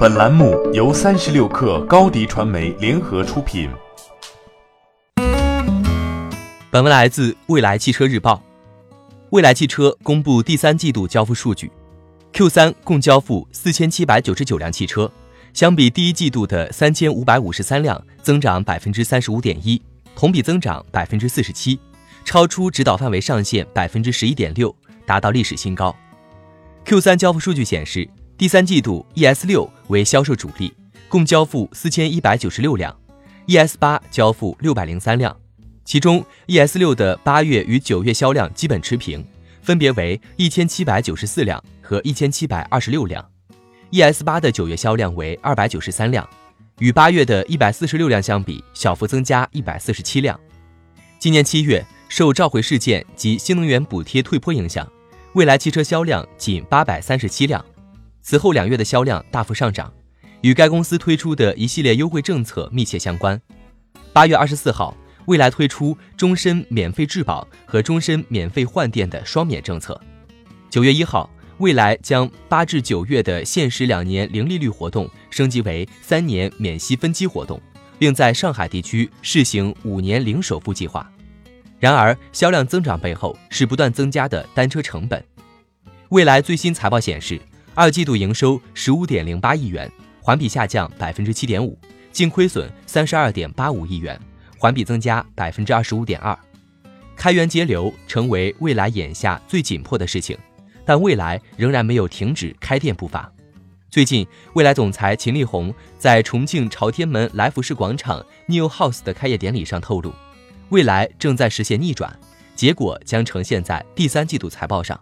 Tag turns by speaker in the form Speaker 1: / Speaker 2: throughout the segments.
Speaker 1: 本栏目由三十六氪高低传媒联合出品。
Speaker 2: 本文来自未来汽车日报。未来汽车公布第三季度交付数据，Q 三共交付四千七百九十九辆汽车，相比第一季度的三千五百五十三辆，增长百分之三十五点一，同比增长百分之四十七，超出指导范围上限百分之十一点六，达到历史新高。Q 三交付数据显示。第三季度，ES 六为销售主力，共交付四千一百九十六辆；ES 八交付六百零三辆。其中，ES 六的八月与九月销量基本持平，分别为一千七百九十四辆和一千七百二十六辆；ES 八的九月销量为二百九十三辆，与八月的一百四十六辆相比，小幅增加一百四十七辆。今年七月，受召回事件及新能源补贴退坡影响，蔚来汽车销量仅八百三十七辆。此后两月的销量大幅上涨，与该公司推出的一系列优惠政策密切相关。八月二十四号，蔚来推出终身免费质保和终身免费换电的双免政策。九月一号，蔚来将八至九月的限时两年零利率活动升级为三年免息分期活动，并在上海地区试行五年零首付计划。然而，销量增长背后是不断增加的单车成本。蔚来最新财报显示。二季度营收十五点零八亿元，环比下降百分之七点五，净亏损三十二点八五亿元，环比增加百分之二十五点二。开源节流成为未来眼下最紧迫的事情，但未来仍然没有停止开店步伐。最近，未来总裁秦力红在重庆朝天门来福士广场 New House 的开业典礼上透露，未来正在实现逆转，结果将呈现在第三季度财报上。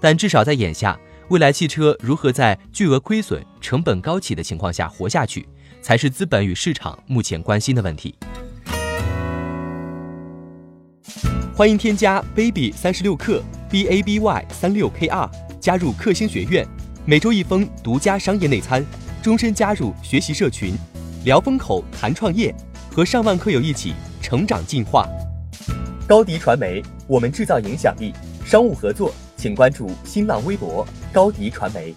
Speaker 2: 但至少在眼下。未来汽车如何在巨额亏损、成本高企的情况下活下去，才是资本与市场目前关心的问题。欢迎添加 baby 三十六克 b a b y 三六 k r 加入克星学院，每周一封独家商业内参，终身加入学习社群，聊风口谈创业，和上万课友一起成长进化。高迪传媒，我们制造影响力。商务合作。请关注新浪微博高迪传媒。